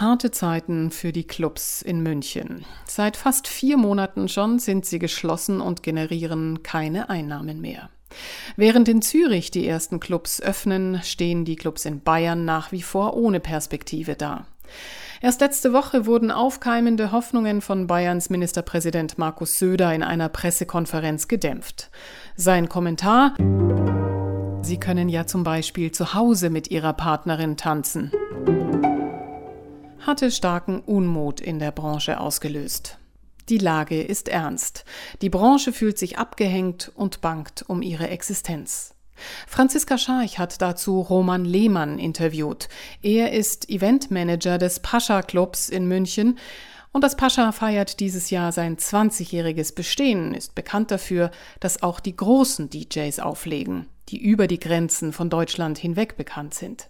Harte Zeiten für die Clubs in München. Seit fast vier Monaten schon sind sie geschlossen und generieren keine Einnahmen mehr. Während in Zürich die ersten Clubs öffnen, stehen die Clubs in Bayern nach wie vor ohne Perspektive da. Erst letzte Woche wurden aufkeimende Hoffnungen von Bayerns Ministerpräsident Markus Söder in einer Pressekonferenz gedämpft. Sein Kommentar Sie können ja zum Beispiel zu Hause mit Ihrer Partnerin tanzen hatte starken Unmut in der Branche ausgelöst. Die Lage ist ernst. Die Branche fühlt sich abgehängt und bangt um ihre Existenz. Franziska Scharch hat dazu Roman Lehmann interviewt. Er ist Eventmanager des Pascha Clubs in München und das Pascha feiert dieses Jahr sein 20-jähriges Bestehen, ist bekannt dafür, dass auch die großen DJs auflegen, die über die Grenzen von Deutschland hinweg bekannt sind.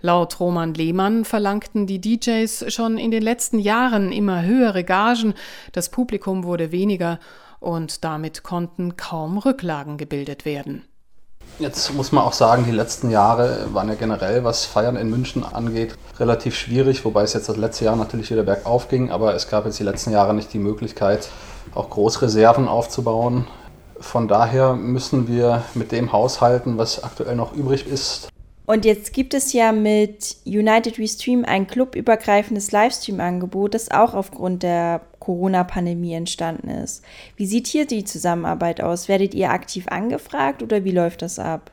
Laut Roman Lehmann verlangten die DJs schon in den letzten Jahren immer höhere Gagen, das Publikum wurde weniger und damit konnten kaum Rücklagen gebildet werden. Jetzt muss man auch sagen, die letzten Jahre waren ja generell, was Feiern in München angeht, relativ schwierig, wobei es jetzt das letzte Jahr natürlich wieder bergauf ging, aber es gab jetzt die letzten Jahre nicht die Möglichkeit, auch Großreserven aufzubauen. Von daher müssen wir mit dem haushalten, was aktuell noch übrig ist. Und jetzt gibt es ja mit United We Stream ein clubübergreifendes Livestream-Angebot, das auch aufgrund der Corona-Pandemie entstanden ist. Wie sieht hier die Zusammenarbeit aus? Werdet ihr aktiv angefragt oder wie läuft das ab?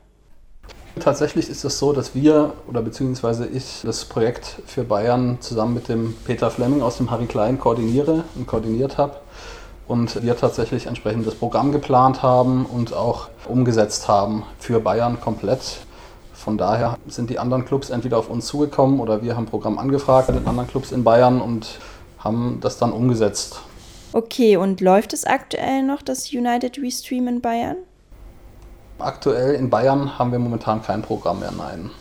Tatsächlich ist es so, dass wir oder beziehungsweise ich das Projekt für Bayern zusammen mit dem Peter Fleming aus dem Harry Klein koordiniere und koordiniert habe und wir tatsächlich entsprechend das Programm geplant haben und auch umgesetzt haben für Bayern komplett. Von daher sind die anderen Clubs entweder auf uns zugekommen oder wir haben ein Programm angefragt mit den anderen Clubs in Bayern und haben das dann umgesetzt. Okay, und läuft es aktuell noch das United Restream in Bayern? Aktuell in Bayern haben wir momentan kein Programm mehr, nein.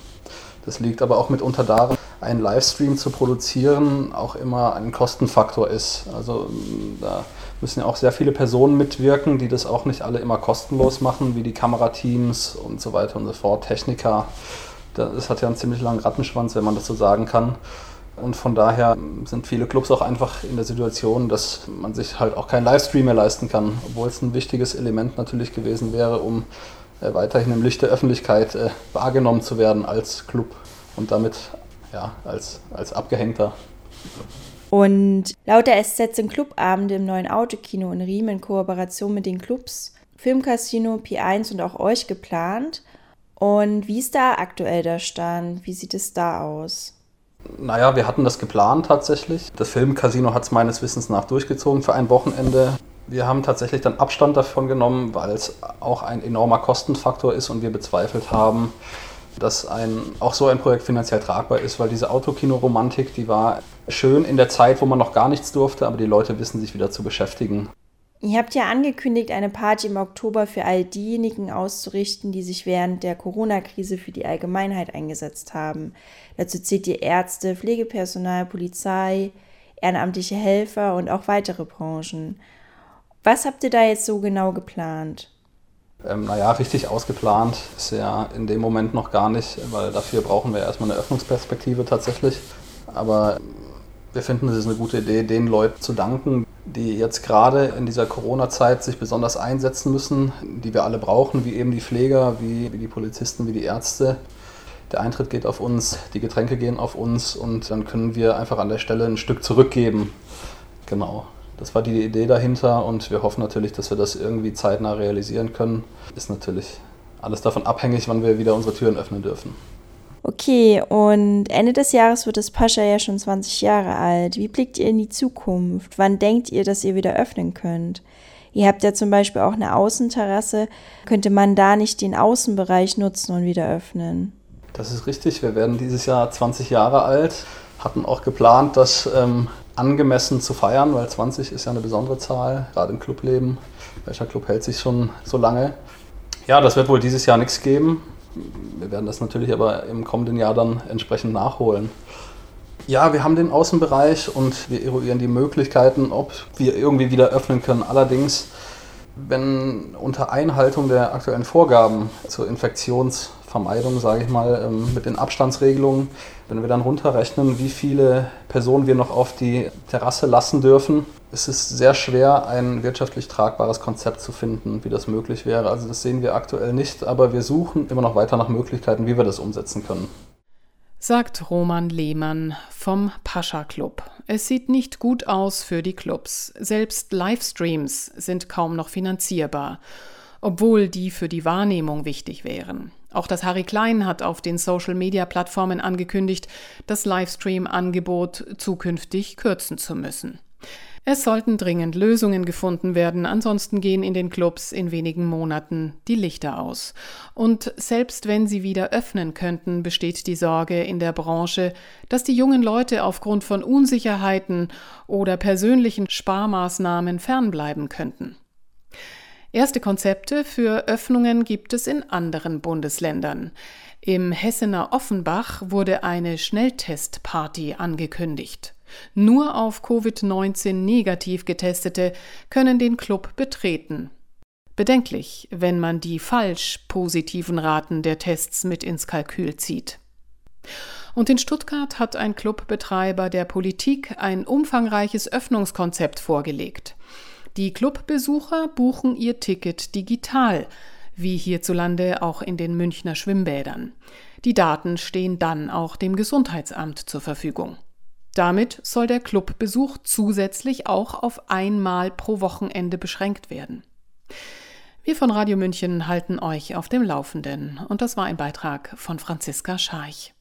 Das liegt aber auch mitunter daran, einen Livestream zu produzieren auch immer ein Kostenfaktor ist. Also da müssen ja auch sehr viele Personen mitwirken, die das auch nicht alle immer kostenlos machen, wie die Kamerateams und so weiter und so fort, Techniker. Das hat ja einen ziemlich langen Rattenschwanz, wenn man das so sagen kann. Und von daher sind viele Clubs auch einfach in der Situation, dass man sich halt auch keinen Livestream mehr leisten kann, obwohl es ein wichtiges Element natürlich gewesen wäre, um äh, weiterhin im Licht der Öffentlichkeit äh, wahrgenommen zu werden als Club und damit ja, als, als Abgehängter. Und laut der SZ sind Clubabende im neuen Autokino in Riem in Kooperation mit den Clubs Filmcasino, P1 und auch euch geplant. Und wie ist da aktuell der Stand? Wie sieht es da aus? Naja, wir hatten das geplant tatsächlich. Das Filmcasino hat es meines Wissens nach durchgezogen für ein Wochenende. Wir haben tatsächlich dann Abstand davon genommen, weil es auch ein enormer Kostenfaktor ist und wir bezweifelt haben, dass ein, auch so ein Projekt finanziell tragbar ist, weil diese Autokino-Romantik, die war schön in der Zeit, wo man noch gar nichts durfte, aber die Leute wissen sich wieder zu beschäftigen. Ihr habt ja angekündigt, eine Party im Oktober für all diejenigen auszurichten, die sich während der Corona-Krise für die Allgemeinheit eingesetzt haben. Dazu zählt ihr Ärzte, Pflegepersonal, Polizei, ehrenamtliche Helfer und auch weitere Branchen. Was habt ihr da jetzt so genau geplant? Ähm, naja, richtig ausgeplant ist ja in dem Moment noch gar nicht, weil dafür brauchen wir erstmal eine Öffnungsperspektive tatsächlich. Aber wir finden, es ist eine gute Idee, den Leuten zu danken, die jetzt gerade in dieser Corona-Zeit sich besonders einsetzen müssen, die wir alle brauchen, wie eben die Pfleger, wie, wie die Polizisten, wie die Ärzte. Der Eintritt geht auf uns, die Getränke gehen auf uns und dann können wir einfach an der Stelle ein Stück zurückgeben. Genau. Das war die Idee dahinter und wir hoffen natürlich, dass wir das irgendwie zeitnah realisieren können. Ist natürlich alles davon abhängig, wann wir wieder unsere Türen öffnen dürfen. Okay, und Ende des Jahres wird das Pascha ja schon 20 Jahre alt. Wie blickt ihr in die Zukunft? Wann denkt ihr, dass ihr wieder öffnen könnt? Ihr habt ja zum Beispiel auch eine Außenterrasse. Könnte man da nicht den Außenbereich nutzen und wieder öffnen? Das ist richtig. Wir werden dieses Jahr 20 Jahre alt. Hatten auch geplant, das ähm, angemessen zu feiern, weil 20 ist ja eine besondere Zahl, gerade im Clubleben. Welcher Club hält sich schon so lange? Ja, das wird wohl dieses Jahr nichts geben. Wir werden das natürlich aber im kommenden Jahr dann entsprechend nachholen. Ja, wir haben den Außenbereich und wir eruieren die Möglichkeiten, ob wir irgendwie wieder öffnen können. Allerdings, wenn unter Einhaltung der aktuellen Vorgaben zur Infektionsvermeidung, sage ich mal, ähm, mit den Abstandsregelungen, wenn wir dann runterrechnen, wie viele Personen wir noch auf die Terrasse lassen dürfen. Es ist sehr schwer, ein wirtschaftlich tragbares Konzept zu finden, wie das möglich wäre. Also das sehen wir aktuell nicht, aber wir suchen immer noch weiter nach Möglichkeiten, wie wir das umsetzen können. Sagt Roman Lehmann vom Pascha Club. Es sieht nicht gut aus für die Clubs. Selbst Livestreams sind kaum noch finanzierbar, obwohl die für die Wahrnehmung wichtig wären. Auch das Harry Klein hat auf den Social-Media-Plattformen angekündigt, das Livestream-Angebot zukünftig kürzen zu müssen. Es sollten dringend Lösungen gefunden werden, ansonsten gehen in den Clubs in wenigen Monaten die Lichter aus. Und selbst wenn sie wieder öffnen könnten, besteht die Sorge in der Branche, dass die jungen Leute aufgrund von Unsicherheiten oder persönlichen Sparmaßnahmen fernbleiben könnten. Erste Konzepte für Öffnungen gibt es in anderen Bundesländern. Im Hessener Offenbach wurde eine Schnelltestparty angekündigt. Nur auf Covid-19 negativ getestete können den Club betreten. Bedenklich, wenn man die falsch positiven Raten der Tests mit ins Kalkül zieht. Und in Stuttgart hat ein Clubbetreiber der Politik ein umfangreiches Öffnungskonzept vorgelegt. Die Clubbesucher buchen ihr Ticket digital, wie hierzulande auch in den Münchner Schwimmbädern. Die Daten stehen dann auch dem Gesundheitsamt zur Verfügung. Damit soll der Clubbesuch zusätzlich auch auf einmal pro Wochenende beschränkt werden. Wir von Radio München halten euch auf dem Laufenden und das war ein Beitrag von Franziska Scharch.